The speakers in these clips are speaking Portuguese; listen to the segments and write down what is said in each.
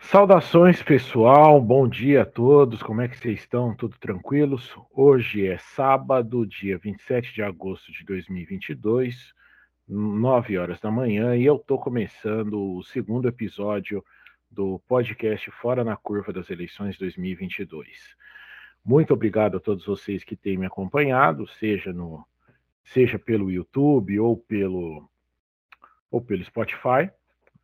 Saudações, pessoal. Bom dia a todos. Como é que vocês estão? Tudo tranquilos? Hoje é sábado, dia 27 de agosto de 2022, 9 horas da manhã, e eu estou começando o segundo episódio do podcast Fora na Curva das Eleições 2022. Muito obrigado a todos vocês que têm me acompanhado, seja no seja pelo YouTube ou pelo ou pelo Spotify.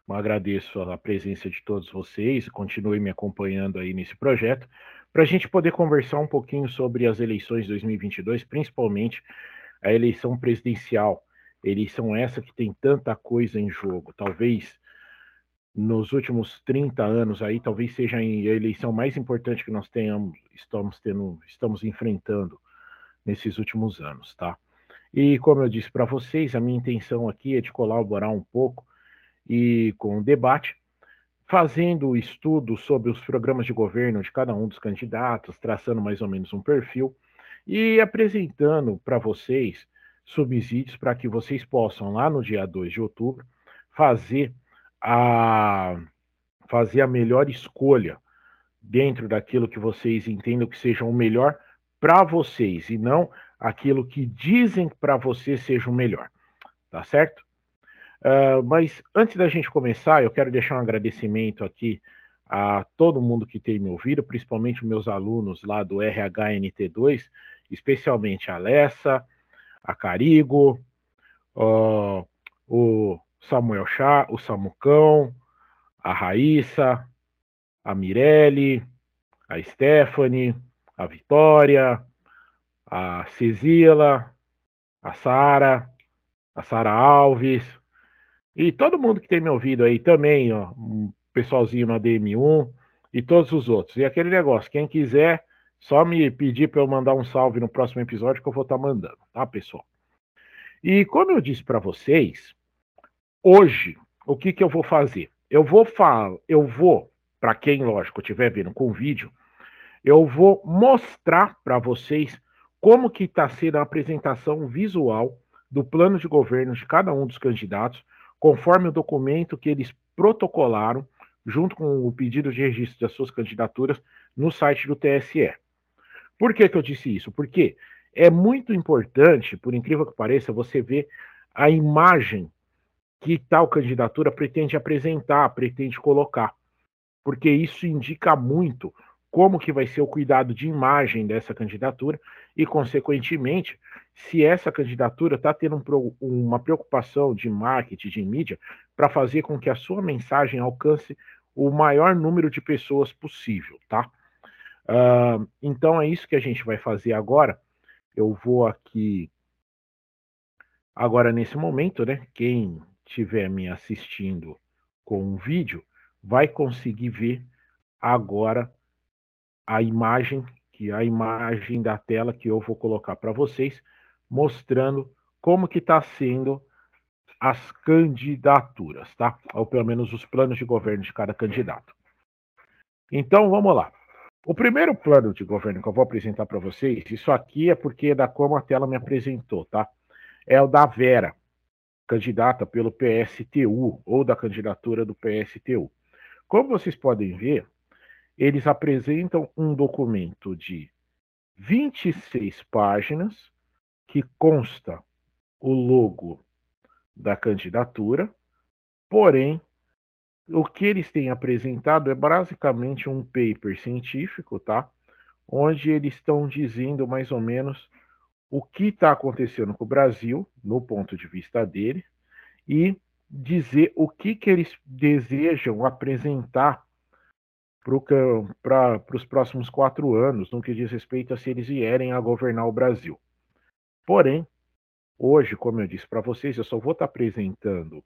Eu agradeço a presença de todos vocês, continue me acompanhando aí nesse projeto, para a gente poder conversar um pouquinho sobre as eleições 2022, principalmente a eleição presidencial. Eleição essa que tem tanta coisa em jogo. Talvez nos últimos 30 anos aí, talvez seja a eleição mais importante que nós tenhamos, estamos tendo, estamos enfrentando nesses últimos anos, tá? E como eu disse para vocês, a minha intenção aqui é de colaborar um pouco e com debate, fazendo o estudo sobre os programas de governo de cada um dos candidatos, traçando mais ou menos um perfil e apresentando para vocês subsídios para que vocês possam, lá no dia 2 de outubro, fazer a, fazer a melhor escolha dentro daquilo que vocês entendam que seja o melhor para vocês e não aquilo que dizem para você seja o melhor. Tá certo? Uh, mas antes da gente começar, eu quero deixar um agradecimento aqui a todo mundo que tem me ouvido, principalmente meus alunos lá do RHNT2, especialmente a Alessa, a Carigo, uh, o Samuel Chá, o Samucão, a Raíssa, a Mirelle, a Stephanie, a Vitória, a Cecília, a Sara, a Sara Alves, e todo mundo que tem me ouvido aí também, ó, um pessoalzinho na DM1 e todos os outros. E aquele negócio, quem quiser, só me pedir para eu mandar um salve no próximo episódio que eu vou estar tá mandando, tá, pessoal? E como eu disse para vocês, hoje, o que, que eu vou fazer? Eu vou falar, eu vou, para quem, lógico, estiver vendo com vídeo, eu vou mostrar para vocês como que está sendo a apresentação visual do plano de governo de cada um dos candidatos conforme o documento que eles protocolaram junto com o pedido de registro das suas candidaturas no site do TSE. Por que, que eu disse isso? Porque é muito importante, por incrível que pareça, você ver a imagem que tal candidatura pretende apresentar, pretende colocar. Porque isso indica muito como que vai ser o cuidado de imagem dessa candidatura e, consequentemente, se essa candidatura está tendo um, uma preocupação de marketing, de mídia, para fazer com que a sua mensagem alcance o maior número de pessoas possível, tá? Uh, então é isso que a gente vai fazer agora. Eu vou aqui agora nesse momento, né? Quem estiver me assistindo com um vídeo vai conseguir ver agora a imagem, que a imagem da tela que eu vou colocar para vocês, mostrando como que está sendo as candidaturas, tá? Ou pelo menos os planos de governo de cada candidato. Então, vamos lá. O primeiro plano de governo que eu vou apresentar para vocês, isso aqui é porque é da como a tela me apresentou, tá? É o da Vera, candidata pelo PSTU, ou da candidatura do PSTU. Como vocês podem ver, eles apresentam um documento de 26 páginas que consta o logo da candidatura, porém, o que eles têm apresentado é basicamente um paper científico, tá? Onde eles estão dizendo mais ou menos o que está acontecendo com o Brasil, no ponto de vista dele, e dizer o que, que eles desejam apresentar para os próximos quatro anos, no que diz respeito a se eles vierem a governar o Brasil. Porém, hoje, como eu disse para vocês, eu só vou estar tá apresentando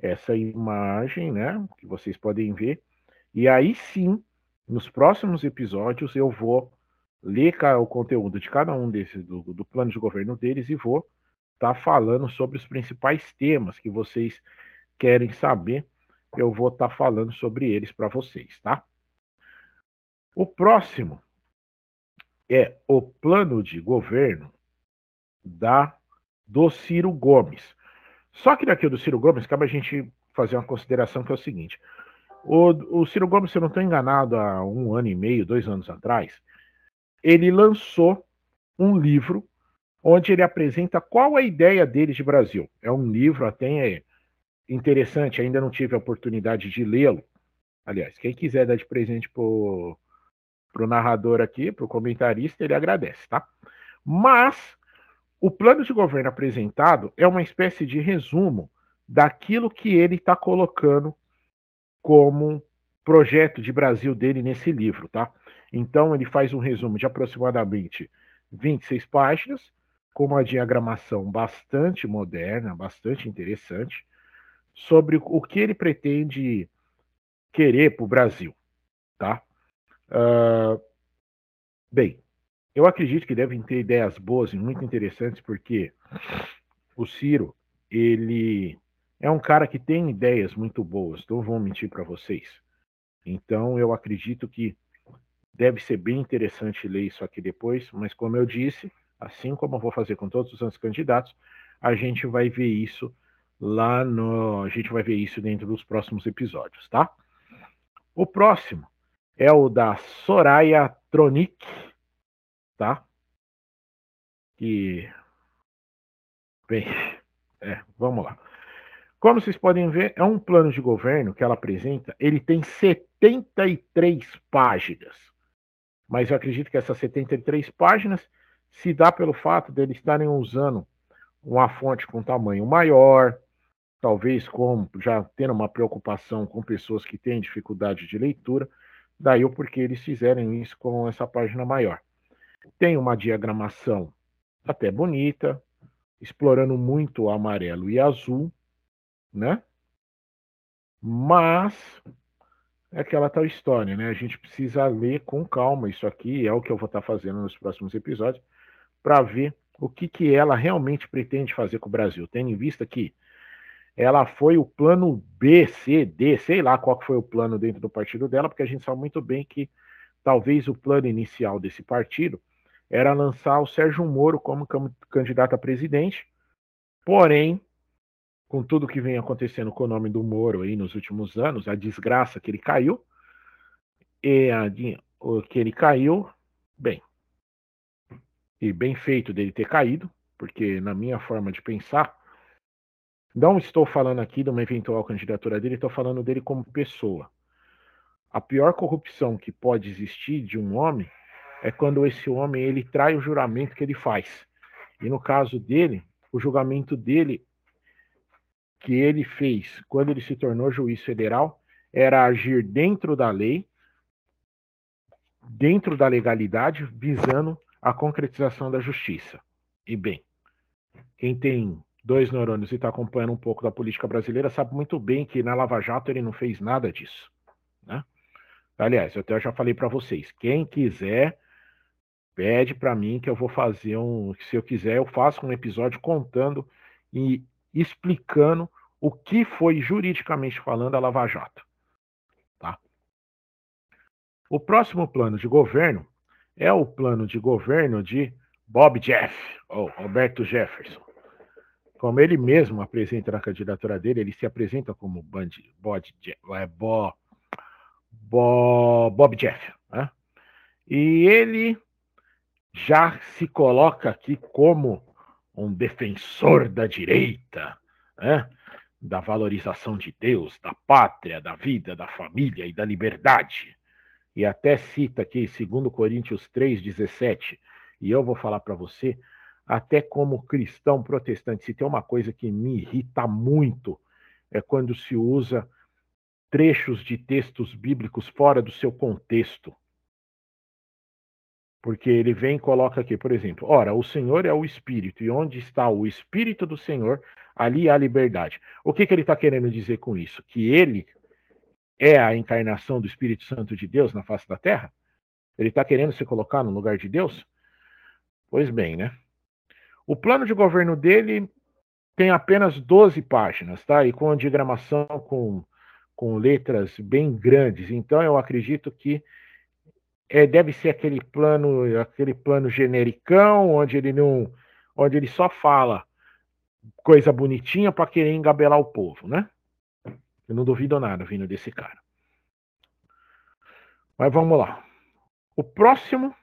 essa imagem, né, que vocês podem ver, e aí sim, nos próximos episódios, eu vou ler o conteúdo de cada um desses, do, do plano de governo deles, e vou estar tá falando sobre os principais temas que vocês querem saber. Eu vou estar tá falando sobre eles para vocês, tá? O próximo é o plano de governo da do Ciro Gomes. Só que daqui do Ciro Gomes cabe a gente fazer uma consideração que é o seguinte: O, o Ciro Gomes, se eu não estou enganado, há um ano e meio, dois anos atrás, ele lançou um livro onde ele apresenta qual a ideia dele de Brasil. É um livro até interessante, ainda não tive a oportunidade de lê-lo. Aliás, quem quiser dar de presente pro, pro narrador aqui, pro comentarista, ele agradece, tá? Mas o plano de governo apresentado é uma espécie de resumo daquilo que ele está colocando como projeto de Brasil dele nesse livro, tá? Então ele faz um resumo de aproximadamente 26 páginas, com uma diagramação bastante moderna, bastante interessante, sobre o que ele pretende querer para o Brasil, tá? Uh, bem, eu acredito que devem ter ideias boas e muito interessantes, porque o Ciro, ele é um cara que tem ideias muito boas, não vou mentir para vocês. Então, eu acredito que deve ser bem interessante ler isso aqui depois, mas como eu disse, assim como eu vou fazer com todos os outros candidatos, a gente vai ver isso lá no. A gente vai ver isso dentro dos próximos episódios, tá? O próximo é o da Soraya Tronic, tá? Que. Bem, é, vamos lá. Como vocês podem ver, é um plano de governo que ela apresenta. Ele tem 73 páginas. Mas eu acredito que essas 73 páginas se dá pelo fato deles estarem usando uma fonte com tamanho maior, talvez com já tendo uma preocupação com pessoas que têm dificuldade de leitura, daí o porquê eles fizerem isso com essa página maior. Tem uma diagramação até bonita, explorando muito o amarelo e azul, né? Mas é aquela tal história, né? A gente precisa ler com calma isso aqui, é o que eu vou estar fazendo nos próximos episódios, para ver o que, que ela realmente pretende fazer com o Brasil, tendo em vista que ela foi o plano B, C, D, sei lá qual foi o plano dentro do partido dela, porque a gente sabe muito bem que talvez o plano inicial desse partido era lançar o Sérgio Moro como candidato a presidente, porém, com tudo que vem acontecendo com o nome do Moro aí nos últimos anos, a desgraça que ele caiu, e a, que ele caiu, bem, e bem feito dele ter caído, porque na minha forma de pensar, não estou falando aqui de uma eventual candidatura dele, estou falando dele como pessoa. A pior corrupção que pode existir de um homem é quando esse homem ele trai o juramento que ele faz. E no caso dele, o julgamento dele que ele fez quando ele se tornou juiz federal era agir dentro da lei, dentro da legalidade, visando a concretização da justiça. E bem, quem tem dois neurônios e está acompanhando um pouco da política brasileira, sabe muito bem que na Lava Jato ele não fez nada disso. Né? Aliás, eu até já falei para vocês, quem quiser, pede para mim que eu vou fazer um. Se eu quiser, eu faço um episódio contando e explicando o que foi juridicamente falando a Lava Jato. Tá? O próximo plano de governo é o plano de governo de Bob Jeff, ou Roberto Jefferson. Como ele mesmo apresenta na candidatura dele, ele se apresenta como Band, Bod, é, Bo, Bo, Bob Jeff. Né? E ele já se coloca aqui como um defensor da direita, né? da valorização de Deus, da pátria, da vida, da família e da liberdade. E até cita aqui, segundo Coríntios 3,17, e eu vou falar para você até como cristão protestante, se tem uma coisa que me irrita muito, é quando se usa trechos de textos bíblicos fora do seu contexto. Porque ele vem e coloca aqui, por exemplo, ora, o Senhor é o Espírito, e onde está o Espírito do Senhor, ali há liberdade. O que, que ele está querendo dizer com isso? Que ele é a encarnação do Espírito Santo de Deus na face da terra? Ele está querendo se colocar no lugar de Deus? Pois bem, né? O plano de governo dele tem apenas 12 páginas, tá? E com a diagramação com, com letras bem grandes. Então eu acredito que é, deve ser aquele plano, aquele plano genericão, onde ele não, onde ele só fala coisa bonitinha para querer engabelar o povo, né? Eu não duvido nada vindo desse cara. Mas vamos lá. O próximo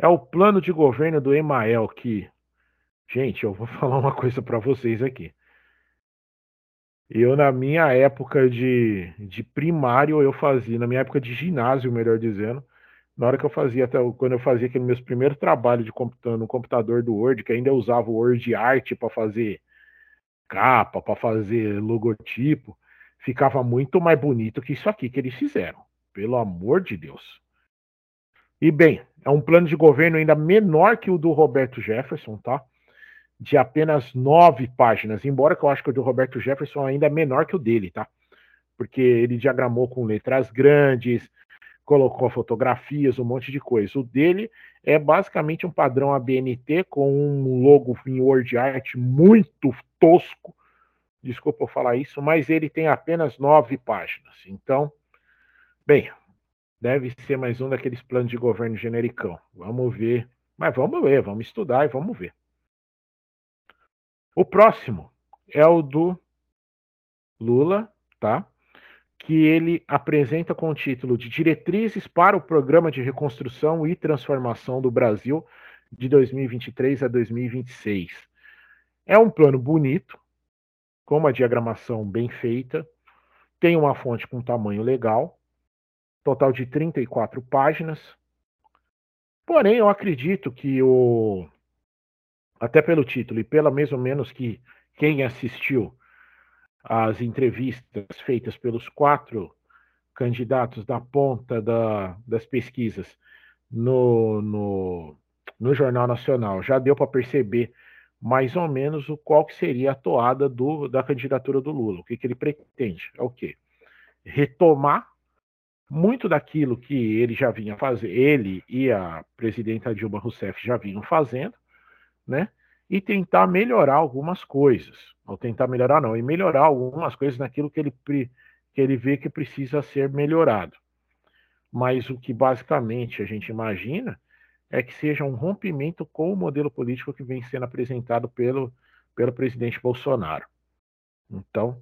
é o plano de governo do Emael, que, gente, eu vou falar uma coisa para vocês aqui. Eu, na minha época de, de primário, eu fazia, na minha época de ginásio, melhor dizendo, na hora que eu fazia, até quando eu fazia aquele meus primeiros trabalhos de computador, no computador do Word, que ainda usava o Word Art para fazer capa, para fazer logotipo, ficava muito mais bonito que isso aqui que eles fizeram. Pelo amor de Deus. E bem, é um plano de governo ainda menor que o do Roberto Jefferson, tá? De apenas nove páginas, embora eu acho que o do Roberto Jefferson ainda é menor que o dele, tá? Porque ele diagramou com letras grandes, colocou fotografias, um monte de coisa. O dele é basicamente um padrão ABNT com um logo em Word Art muito tosco. Desculpa eu falar isso, mas ele tem apenas nove páginas. Então, bem, deve ser mais um daqueles planos de governo genericão. Vamos ver. Mas vamos ver, vamos estudar e vamos ver. O próximo é o do Lula, tá? Que ele apresenta com o título de Diretrizes para o Programa de Reconstrução e Transformação do Brasil de 2023 a 2026. É um plano bonito, com uma diagramação bem feita, tem uma fonte com tamanho legal, total de 34 páginas. Porém, eu acredito que o até pelo título e pela mais ou menos que quem assistiu às entrevistas feitas pelos quatro candidatos da ponta da, das pesquisas no, no, no Jornal Nacional já deu para perceber mais ou menos o qual que seria a toada do, da candidatura do Lula. O que, que ele pretende? É o quê? Retomar muito daquilo que ele já vinha fazer, ele e a presidenta Dilma Rousseff já vinham fazendo, né? E tentar melhorar algumas coisas. Ou tentar melhorar, não, e melhorar algumas coisas naquilo que ele, que ele vê que precisa ser melhorado. Mas o que basicamente a gente imagina é que seja um rompimento com o modelo político que vem sendo apresentado pelo, pelo presidente Bolsonaro. Então,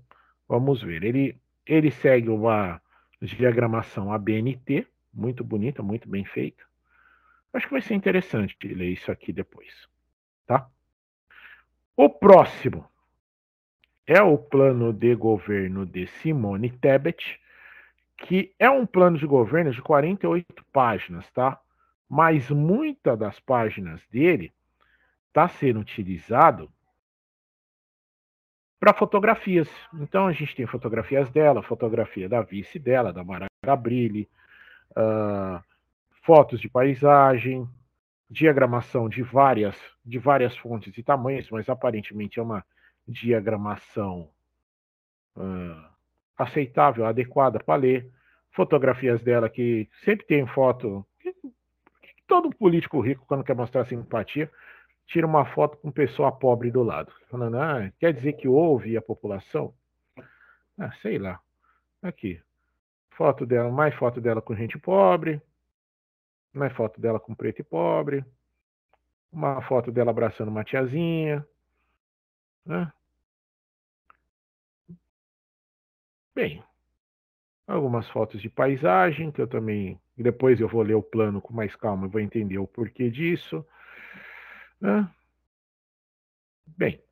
vamos ver. Ele, ele segue uma diagramação ABNT, muito bonita, muito bem feita. Acho que vai ser interessante ler isso aqui depois, tá? O próximo é o plano de governo de Simone Tebet, que é um plano de governo de 48 páginas, tá? Mas muitas das páginas dele está sendo utilizado para fotografias. Então a gente tem fotografias dela, fotografia da vice dela, da Mara Gabrilli, uh, fotos de paisagem, diagramação de várias, de várias fontes e tamanhos, mas aparentemente é uma diagramação uh, aceitável, adequada para ler. Fotografias dela que sempre tem foto. Todo político rico, quando quer mostrar simpatia, tira uma foto com pessoa pobre do lado. Falando, ah, quer dizer que houve a população? Ah, sei lá. Aqui. Foto dela, mais foto dela com gente pobre. Mais foto dela com preto e pobre. Uma foto dela abraçando uma tiazinha. Né? Bem, algumas fotos de paisagem, que eu também. Depois eu vou ler o plano com mais calma e vou entender o porquê disso. Né? Bem,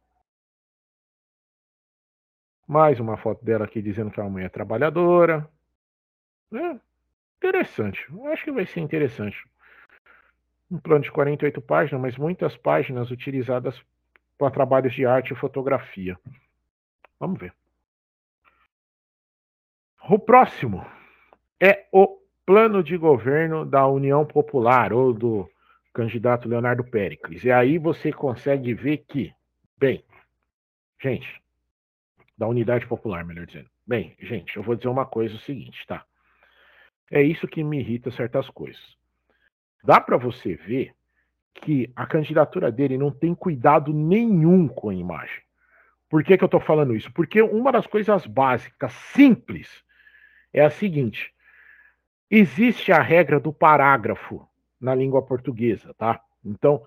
mais uma foto dela aqui dizendo que é uma mulher trabalhadora. É, interessante. Eu acho que vai ser interessante. Um plano de 48 páginas, mas muitas páginas utilizadas para trabalhos de arte e fotografia. Vamos ver. O próximo é o plano de governo da União Popular, ou do candidato Leonardo Pericles. E aí você consegue ver que, bem, gente, da Unidade Popular, melhor dizendo. Bem, gente, eu vou dizer uma coisa o seguinte, tá? É isso que me irrita certas coisas. Dá para você ver que a candidatura dele não tem cuidado nenhum com a imagem. Por que, que eu estou falando isso? Porque uma das coisas básicas, simples, é a seguinte: existe a regra do parágrafo na língua portuguesa, tá? Então,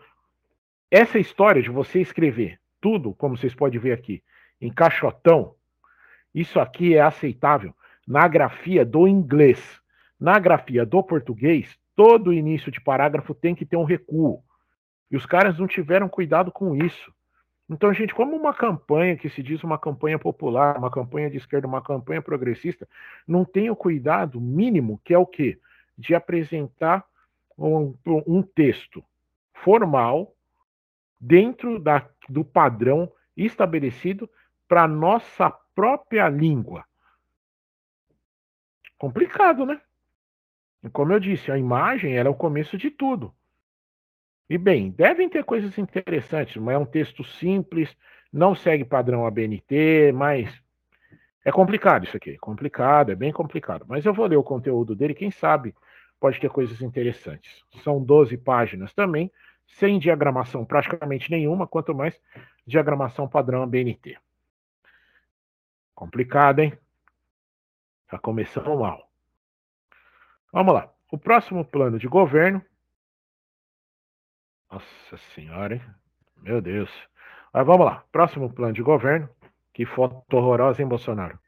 essa história de você escrever tudo, como vocês podem ver aqui, em caixotão, isso aqui é aceitável na grafia do inglês. Na grafia do português, todo início de parágrafo tem que ter um recuo. E os caras não tiveram cuidado com isso. Então, gente, como uma campanha que se diz uma campanha popular, uma campanha de esquerda, uma campanha progressista, não tem o cuidado mínimo, que é o quê? De apresentar um, um texto formal dentro da, do padrão estabelecido para nossa própria língua. Complicado, né? E como eu disse, a imagem é o começo de tudo. E bem, devem ter coisas interessantes, mas é um texto simples, não segue padrão ABNT, mas é complicado isso aqui. Complicado, é bem complicado. Mas eu vou ler o conteúdo dele, quem sabe pode ter coisas interessantes. São 12 páginas também, sem diagramação praticamente nenhuma, quanto mais diagramação padrão ABNT. Complicado, hein? Tá começando mal. Vamos lá. O próximo plano de governo. Nossa senhora, hein? Meu Deus. Mas vamos lá. Próximo plano de governo. Que foto horrorosa, hein, Bolsonaro?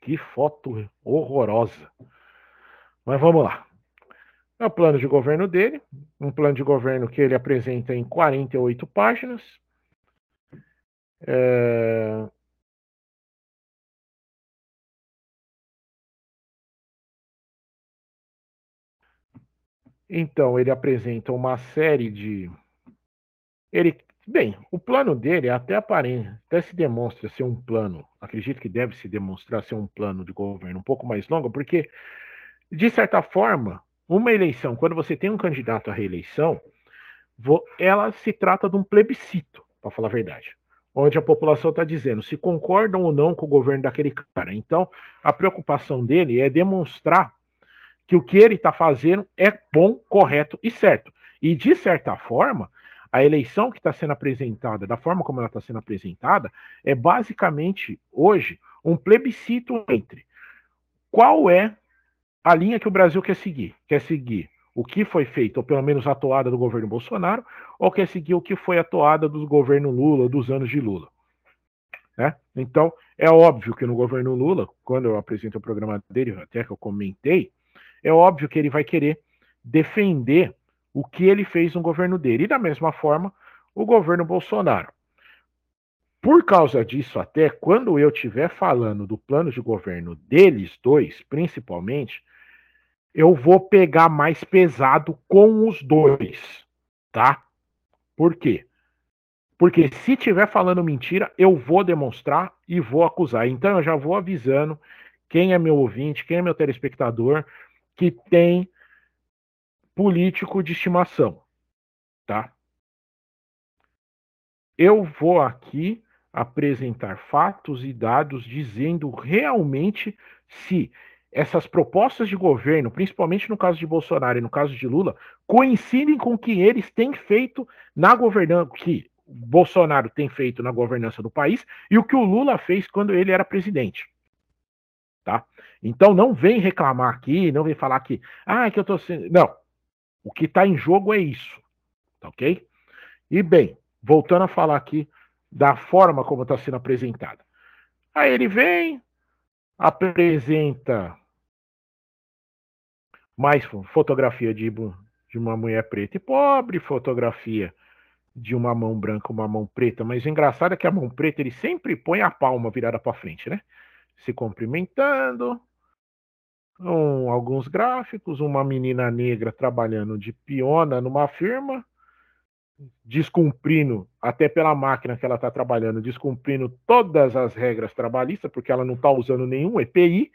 Que foto horrorosa. Mas vamos lá. É o plano de governo dele. Um plano de governo que ele apresenta em 48 páginas. É... Então, ele apresenta uma série de. Ele, bem, o plano dele até aparente, até se demonstra ser um plano, acredito que deve se demonstrar ser um plano de governo um pouco mais longo, porque, de certa forma, uma eleição, quando você tem um candidato à reeleição, ela se trata de um plebiscito, para falar a verdade. Onde a população está dizendo se concordam ou não com o governo daquele cara. Então, a preocupação dele é demonstrar que o que ele está fazendo é bom, correto e certo. E, de certa forma, a eleição que está sendo apresentada, da forma como ela está sendo apresentada, é basicamente, hoje, um plebiscito entre qual é a linha que o Brasil quer seguir. Quer seguir o que foi feito, ou pelo menos a toada do governo Bolsonaro, ou quer seguir o que foi a toada do governo Lula, dos anos de Lula. Né? Então, é óbvio que no governo Lula, quando eu apresento o programa dele, até que eu comentei, é óbvio que ele vai querer defender o que ele fez no governo dele. E da mesma forma, o governo Bolsonaro. Por causa disso, até quando eu estiver falando do plano de governo deles dois, principalmente, eu vou pegar mais pesado com os dois, tá? Por quê? Porque se estiver falando mentira, eu vou demonstrar e vou acusar. Então eu já vou avisando quem é meu ouvinte, quem é meu telespectador, que tem político de estimação, tá? Eu vou aqui apresentar fatos e dados dizendo realmente se essas propostas de governo, principalmente no caso de Bolsonaro e no caso de Lula, coincidem com o que eles têm feito na governança, que Bolsonaro tem feito na governança do país e o que o Lula fez quando ele era presidente tá? Então não vem reclamar aqui, não vem falar que, ah, que eu tô sendo. Não. O que está em jogo é isso, tá ok? E bem, voltando a falar aqui da forma como está sendo apresentada. Aí ele vem, apresenta mais fotografia de, de uma mulher preta e pobre, fotografia de uma mão branca, uma mão preta, mas o engraçado é que a mão preta ele sempre põe a palma virada para frente, né? Se cumprimentando, um, alguns gráficos, uma menina negra trabalhando de piona numa firma, descumprindo, até pela máquina que ela está trabalhando, descumprindo todas as regras trabalhistas, porque ela não está usando nenhum EPI.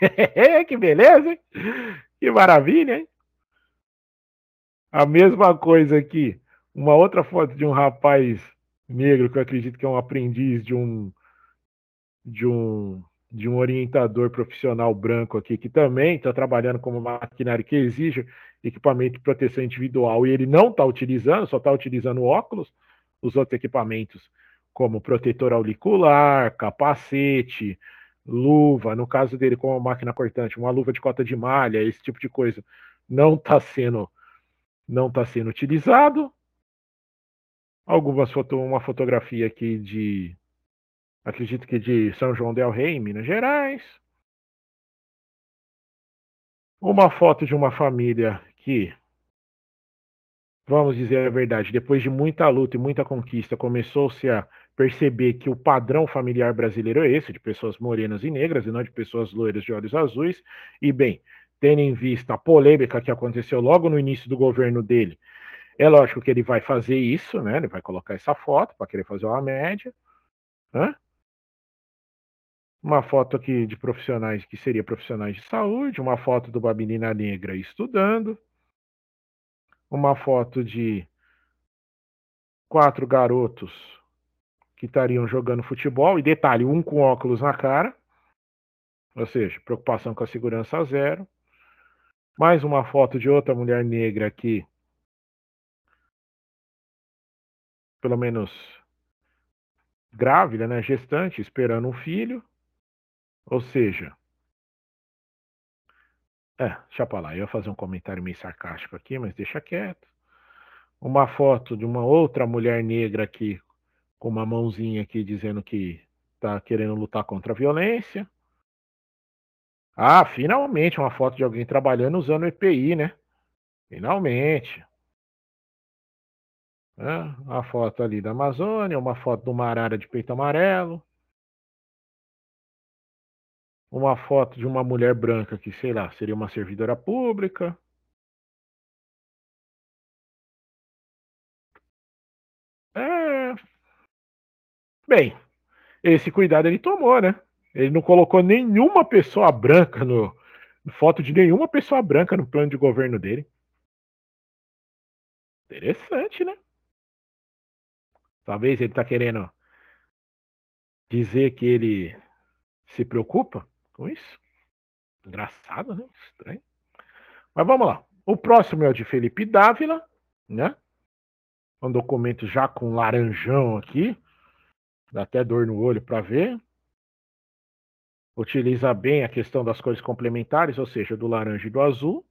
que beleza, hein? Que maravilha, hein? A mesma coisa aqui, uma outra foto de um rapaz negro que eu acredito que é um aprendiz de um de um, de um orientador profissional branco aqui que também está trabalhando como maquinário que exige equipamento de proteção individual e ele não está utilizando, só está utilizando óculos, os outros equipamentos como protetor auricular, capacete, luva, no caso dele com uma máquina cortante, uma luva de cota de malha, esse tipo de coisa, não está sendo não está sendo utilizado. Algumas foto, uma fotografia aqui de acredito que de São João del Rei, Minas Gerais. Uma foto de uma família que, vamos dizer a verdade, depois de muita luta e muita conquista, começou-se a perceber que o padrão familiar brasileiro é esse, de pessoas morenas e negras, e não de pessoas loiras de olhos azuis. E, bem, tendo em vista a polêmica que aconteceu logo no início do governo dele, é lógico que ele vai fazer isso, né? Ele vai colocar essa foto para querer fazer uma média. Hã? Uma foto aqui de profissionais que seria profissionais de saúde, uma foto de uma negra estudando, uma foto de quatro garotos que estariam jogando futebol, e detalhe, um com óculos na cara, ou seja, preocupação com a segurança zero. Mais uma foto de outra mulher negra aqui, pelo menos grávida, né, gestante, esperando um filho. Ou seja, é, deixa pra lá, eu ia fazer um comentário meio sarcástico aqui, mas deixa quieto. Uma foto de uma outra mulher negra aqui, com uma mãozinha aqui dizendo que tá querendo lutar contra a violência. Ah, finalmente uma foto de alguém trabalhando usando EPI, né? Finalmente. É, uma foto ali da Amazônia, uma foto de uma arara de peito amarelo uma foto de uma mulher branca que, sei lá, seria uma servidora pública. É... Bem, esse cuidado ele tomou, né? Ele não colocou nenhuma pessoa branca no foto de nenhuma pessoa branca no plano de governo dele. Interessante, né? Talvez ele tá querendo dizer que ele se preocupa isso. Engraçado, né? Estranho. Mas vamos lá. O próximo é o de Felipe Dávila, né? Um documento já com laranjão aqui. Dá até dor no olho para ver. Utiliza bem a questão das cores complementares, ou seja, do laranja e do azul.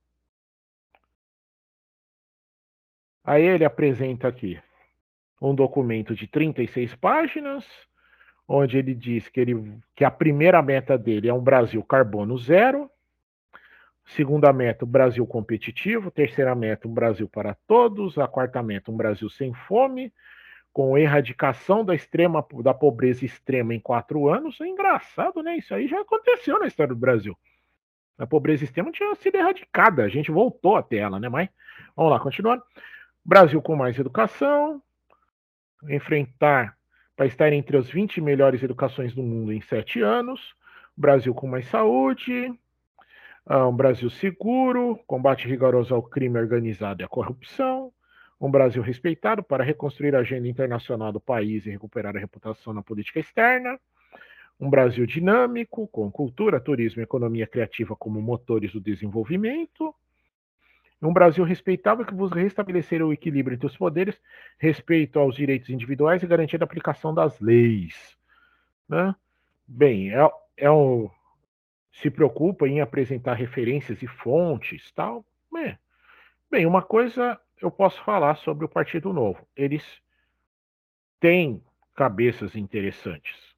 Aí ele apresenta aqui um documento de 36 páginas, onde ele diz que, ele, que a primeira meta dele é um Brasil carbono zero, segunda meta, um Brasil competitivo, terceira meta, um Brasil para todos, a quarta meta, um Brasil sem fome, com erradicação da extrema da pobreza extrema em quatro anos. É engraçado, né? Isso aí já aconteceu na história do Brasil. A pobreza extrema tinha sido erradicada, a gente voltou até ela, né? Mas vamos lá, continuando. Brasil com mais educação, enfrentar para estar entre as 20 melhores educações do mundo em sete anos, Brasil com mais saúde, ah, um Brasil seguro, combate rigoroso ao crime organizado e à corrupção, um Brasil respeitado para reconstruir a agenda internacional do país e recuperar a reputação na política externa, um Brasil dinâmico, com cultura, turismo e economia criativa como motores do desenvolvimento, um Brasil respeitável que busca restabelecer o equilíbrio entre os poderes, respeito aos direitos individuais e garantia da aplicação das leis. Né? Bem, é, é um, se preocupa em apresentar referências e fontes, tal. É. Bem, uma coisa eu posso falar sobre o Partido Novo. Eles têm cabeças interessantes.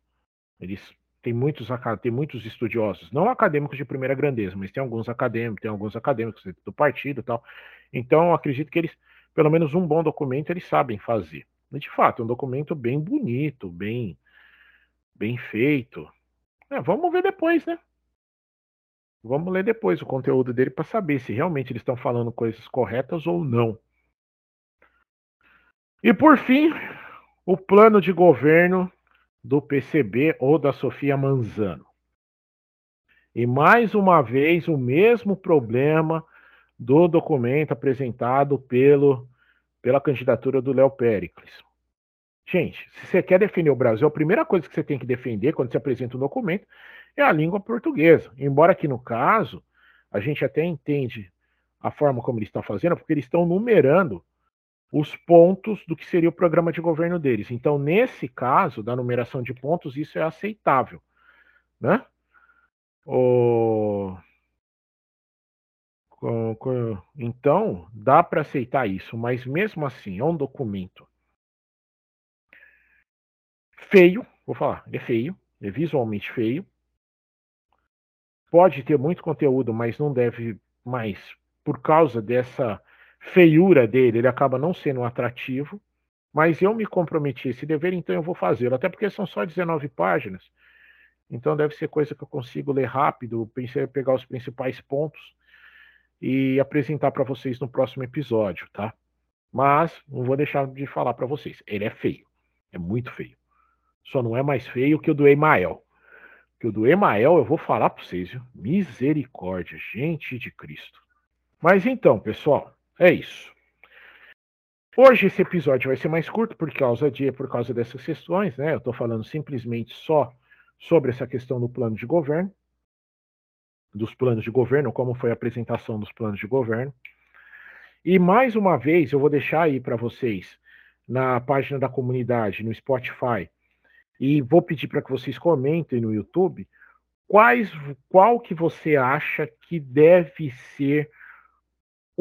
Eles tem muitos, tem muitos estudiosos, não acadêmicos de primeira grandeza, mas tem alguns acadêmicos, tem alguns acadêmicos do partido e tal. Então, acredito que eles, pelo menos um bom documento, eles sabem fazer. E, de fato, é um documento bem bonito, bem, bem feito. É, vamos ver depois, né? Vamos ler depois o conteúdo dele para saber se realmente eles estão falando coisas corretas ou não. E por fim, o plano de governo do PCB ou da Sofia Manzano. E mais uma vez o mesmo problema do documento apresentado pelo, pela candidatura do Léo Pericles. Gente, se você quer defender o Brasil, a primeira coisa que você tem que defender quando você apresenta um documento é a língua portuguesa. Embora aqui no caso, a gente até entende a forma como eles estão fazendo, porque eles estão numerando os pontos do que seria o programa de governo deles. Então, nesse caso, da numeração de pontos, isso é aceitável. Né? O... Então, dá para aceitar isso, mas mesmo assim, é um documento feio, vou falar, é feio, é visualmente feio. Pode ter muito conteúdo, mas não deve mais, por causa dessa feiura dele, ele acaba não sendo atrativo. Mas eu me comprometi esse dever, então eu vou fazê-lo. Até porque são só 19 páginas. Então deve ser coisa que eu consigo ler rápido. Pegar os principais pontos e apresentar para vocês no próximo episódio, tá? Mas não vou deixar de falar para vocês. Ele é feio. É muito feio. Só não é mais feio que o do Emael. Que o do Emael eu vou falar para vocês, viu? Misericórdia, gente de Cristo. Mas então, pessoal, é isso. Hoje esse episódio vai ser mais curto por causa de por causa dessas questões, né? Eu estou falando simplesmente só sobre essa questão do plano de governo, dos planos de governo, como foi a apresentação dos planos de governo. E mais uma vez eu vou deixar aí para vocês na página da comunidade, no Spotify, e vou pedir para que vocês comentem no YouTube quais qual que você acha que deve ser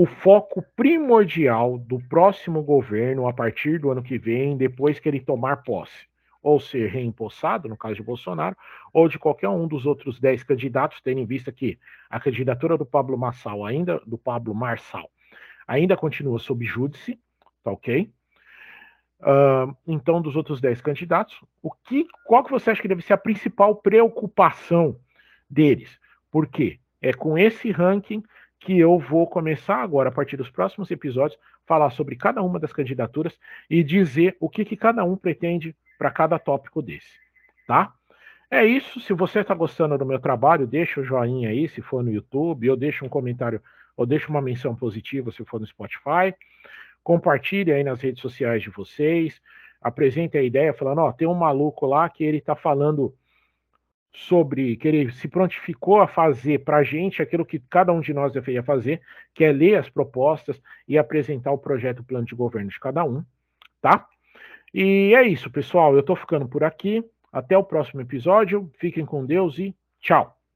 o foco primordial do próximo governo a partir do ano que vem, depois que ele tomar posse, ou ser reempossado, no caso de Bolsonaro, ou de qualquer um dos outros dez candidatos, tendo em vista que a candidatura do Pablo Marçal ainda, do Pablo Marçal, ainda continua sob júdice, tá ok? Uh, então, dos outros dez candidatos, o que, qual que você acha que deve ser a principal preocupação deles? Por quê? É com esse ranking que eu vou começar agora, a partir dos próximos episódios, falar sobre cada uma das candidaturas e dizer o que, que cada um pretende para cada tópico desse, tá? É isso. Se você está gostando do meu trabalho, deixa o joinha aí, se for no YouTube, ou deixa um comentário, ou deixa uma menção positiva se for no Spotify. Compartilhe aí nas redes sociais de vocês. Apresente a ideia, falando, ó, tem um maluco lá que ele está falando sobre que ele se prontificou a fazer para a gente aquilo que cada um de nós deveria fazer, que é ler as propostas e apresentar o projeto, o plano de governo de cada um, tá? E é isso, pessoal. Eu estou ficando por aqui. Até o próximo episódio. Fiquem com Deus e tchau.